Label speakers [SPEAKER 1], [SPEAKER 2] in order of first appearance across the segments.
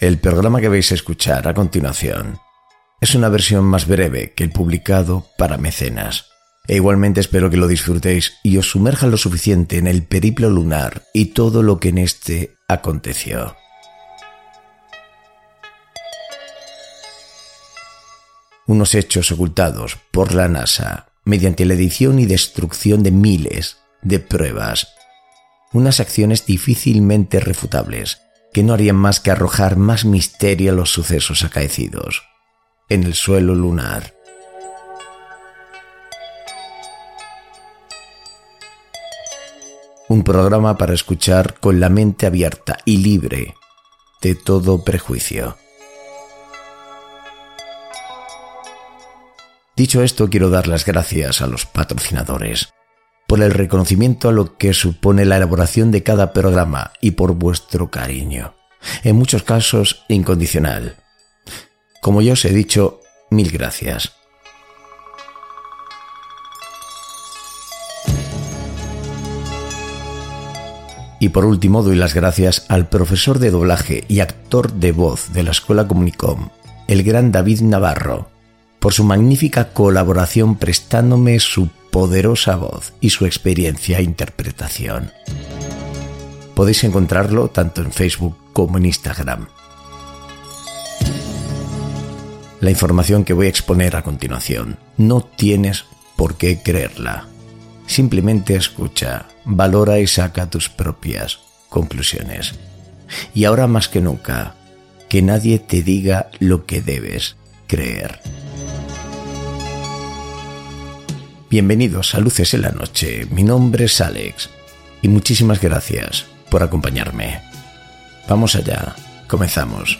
[SPEAKER 1] El programa que vais a escuchar a continuación es una versión más breve que el publicado para mecenas. E igualmente espero que lo disfrutéis y os sumerja lo suficiente en el periplo lunar y todo lo que en este aconteció. Unos hechos ocultados por la NASA mediante la edición y destrucción de miles de pruebas. Unas acciones difícilmente refutables que no harían más que arrojar más misterio a los sucesos acaecidos en el suelo lunar. Un programa para escuchar con la mente abierta y libre de todo prejuicio. Dicho esto, quiero dar las gracias a los patrocinadores por el reconocimiento a lo que supone la elaboración de cada programa y por vuestro cariño, en muchos casos incondicional. Como ya os he dicho, mil gracias. Y por último doy las gracias al profesor de doblaje y actor de voz de la Escuela Comunicom, el gran David Navarro, por su magnífica colaboración prestándome su poderosa voz y su experiencia e interpretación. Podéis encontrarlo tanto en Facebook como en Instagram. La información que voy a exponer a continuación no tienes por qué creerla. Simplemente escucha, valora y saca tus propias conclusiones. Y ahora más que nunca, que nadie te diga lo que debes creer. Bienvenidos a Luces en la Noche, mi nombre es Alex y muchísimas gracias por acompañarme. Vamos allá, comenzamos.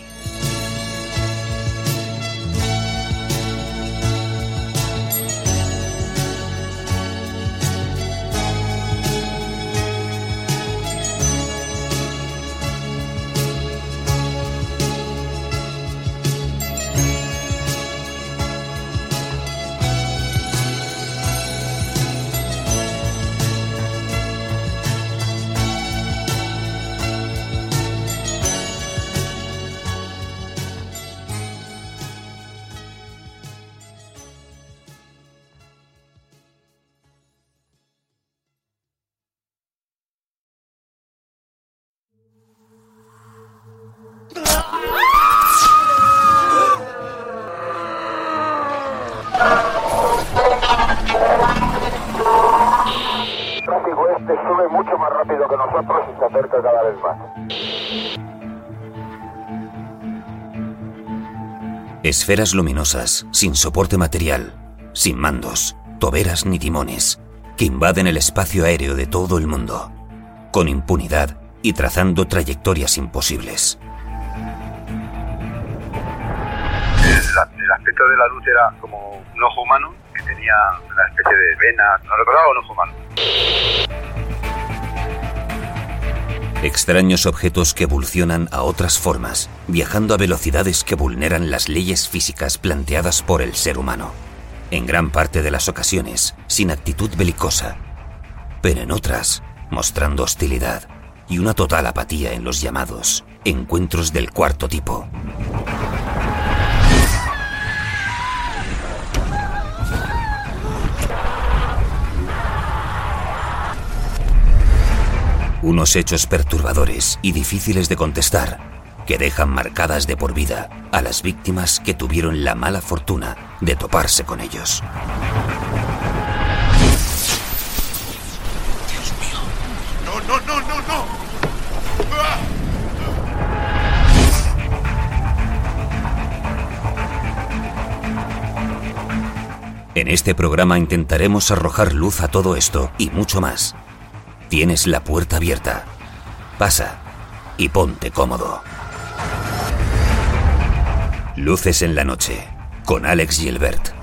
[SPEAKER 2] Este sube mucho más rápido que nosotros y se acerca cada vez más.
[SPEAKER 3] Esferas luminosas, sin soporte material, sin mandos, toberas ni timones, que invaden el espacio aéreo de todo el mundo, con impunidad y trazando trayectorias imposibles.
[SPEAKER 2] El aspecto de la luz era como un ojo humano que tenía una especie de vena, no recordaba un ojo humano.
[SPEAKER 3] Extraños objetos que evolucionan a otras formas, viajando a velocidades que vulneran las leyes físicas planteadas por el ser humano. En gran parte de las ocasiones, sin actitud belicosa, pero en otras, mostrando hostilidad y una total apatía en los llamados encuentros del cuarto tipo. Unos hechos perturbadores y difíciles de contestar que dejan marcadas de por vida a las víctimas que tuvieron la mala fortuna de toparse con ellos.
[SPEAKER 4] Dios mío. No, no, no, no, no. ¡Ah!
[SPEAKER 3] En este programa intentaremos arrojar luz a todo esto y mucho más. Tienes la puerta abierta. Pasa y ponte cómodo. Luces en la noche, con Alex Gilbert.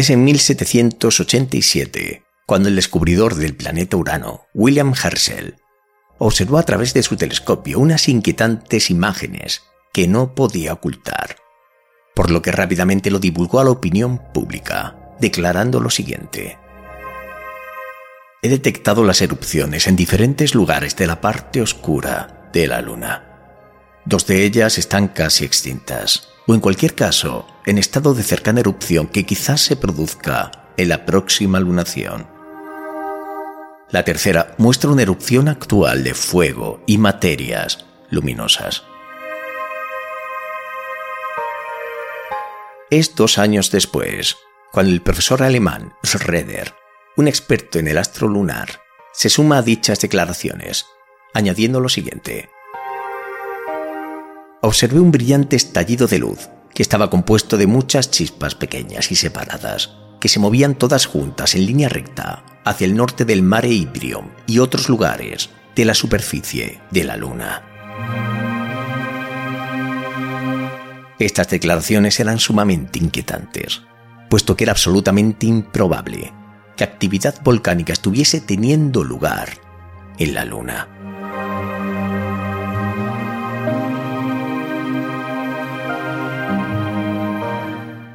[SPEAKER 1] Es en 1787 cuando el descubridor del planeta Urano, William Herschel, observó a través de su telescopio unas inquietantes imágenes que no podía ocultar, por lo que rápidamente lo divulgó a la opinión pública, declarando lo siguiente. He detectado las erupciones en diferentes lugares de la parte oscura de la Luna. Dos de ellas están casi extintas, o en cualquier caso, en estado de cercana erupción que quizás se produzca en la próxima lunación. La tercera muestra una erupción actual de fuego y materias luminosas. Es dos años después, cuando el profesor alemán Schroeder, un experto en el astro lunar, se suma a dichas declaraciones, añadiendo lo siguiente. Observé un brillante estallido de luz que estaba compuesto de muchas chispas pequeñas y separadas, que se movían todas juntas en línea recta hacia el norte del mare Ibrio y otros lugares de la superficie de la Luna. Estas declaraciones eran sumamente inquietantes, puesto que era absolutamente improbable que actividad volcánica estuviese teniendo lugar en la Luna.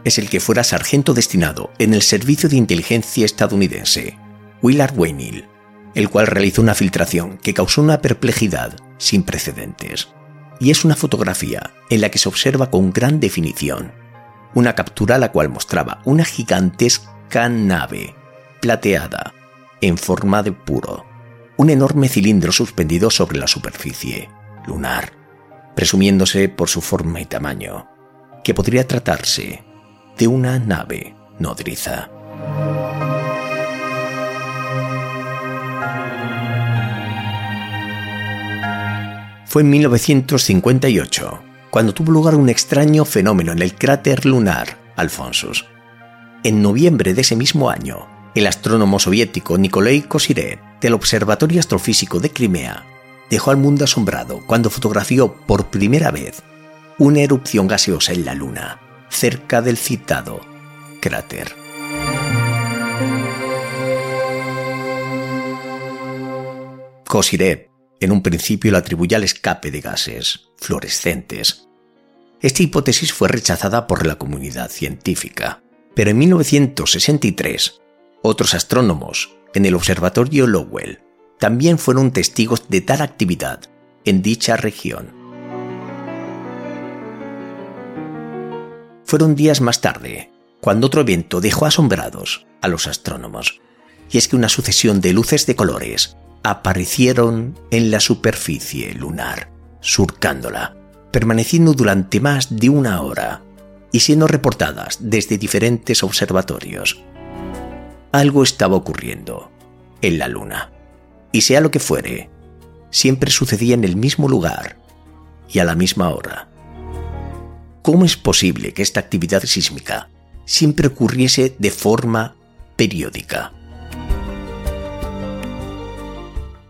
[SPEAKER 1] Es el que fuera sargento destinado en el Servicio de Inteligencia estadounidense, Willard Waynill, el cual realizó una filtración que causó una perplejidad sin precedentes. Y es una fotografía en la que se observa con gran definición una captura la cual mostraba una gigantesca nave plateada en forma de puro, un enorme cilindro suspendido sobre la superficie lunar, presumiéndose por su forma y tamaño, que podría tratarse de una nave nodriza. Fue en 1958 cuando tuvo lugar un extraño fenómeno en el cráter lunar Alphonsus. En noviembre de ese mismo año, el astrónomo soviético Nikolai Kosirev del Observatorio Astrofísico de Crimea dejó al mundo asombrado cuando fotografió por primera vez una erupción gaseosa en la Luna cerca del citado cráter. Kosirev en un principio le atribuye al escape de gases fluorescentes. Esta hipótesis fue rechazada por la comunidad científica, pero en 1963 otros astrónomos en el Observatorio Lowell también fueron testigos de tal actividad en dicha región. Fueron días más tarde, cuando otro evento dejó asombrados a los astrónomos, y es que una sucesión de luces de colores aparecieron en la superficie lunar, surcándola, permaneciendo durante más de una hora y siendo reportadas desde diferentes observatorios. Algo estaba ocurriendo en la Luna, y sea lo que fuere, siempre sucedía en el mismo lugar y a la misma hora. ¿Cómo es posible que esta actividad sísmica siempre ocurriese de forma periódica?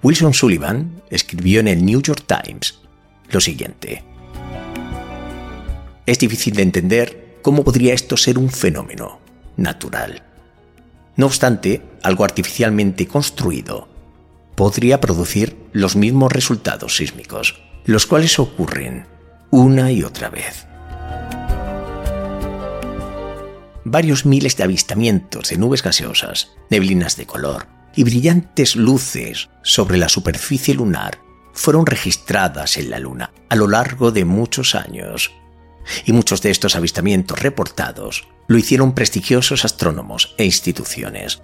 [SPEAKER 1] Wilson Sullivan escribió en el New York Times lo siguiente. Es difícil de entender cómo podría esto ser un fenómeno natural. No obstante, algo artificialmente construido podría producir los mismos resultados sísmicos, los cuales ocurren una y otra vez. Varios miles de avistamientos de nubes gaseosas, neblinas de color y brillantes luces sobre la superficie lunar fueron registradas en la Luna a lo largo de muchos años. Y muchos de estos avistamientos reportados lo hicieron prestigiosos astrónomos e instituciones.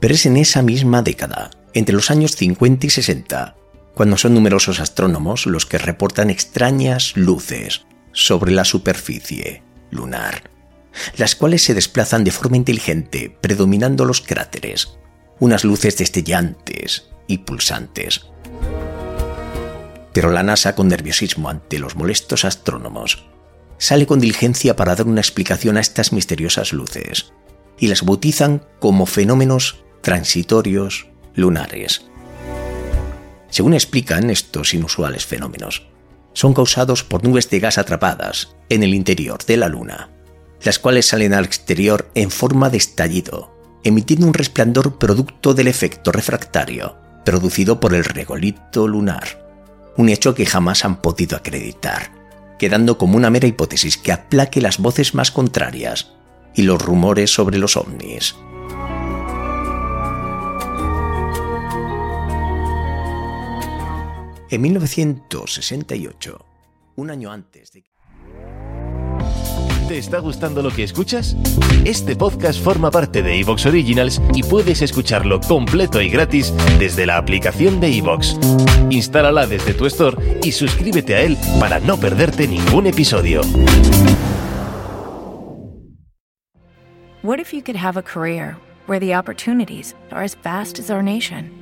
[SPEAKER 1] Pero es en esa misma década, entre los años 50 y 60, cuando son numerosos astrónomos los que reportan extrañas luces sobre la superficie lunar, las cuales se desplazan de forma inteligente, predominando los cráteres, unas luces destellantes y pulsantes. Pero la NASA, con nerviosismo ante los molestos astrónomos, sale con diligencia para dar una explicación a estas misteriosas luces y las bautizan como fenómenos transitorios lunares. Según explican estos inusuales fenómenos, son causados por nubes de gas atrapadas en el interior de la Luna, las cuales salen al exterior en forma de estallido, emitiendo un resplandor producto del efecto refractario producido por el regolito lunar, un hecho que jamás han podido acreditar quedando como una mera hipótesis que aplaque las voces más contrarias y los rumores sobre los ovnis. En 1968, un año antes de...
[SPEAKER 5] ¿Te está gustando lo que escuchas? Este podcast forma parte de Evox Originals y puedes escucharlo completo y gratis desde la aplicación de Evox. Instálala desde tu store y suscríbete a él para no perderte ningún episodio.
[SPEAKER 6] What if you could have a career where the opportunities are as vast as our nation,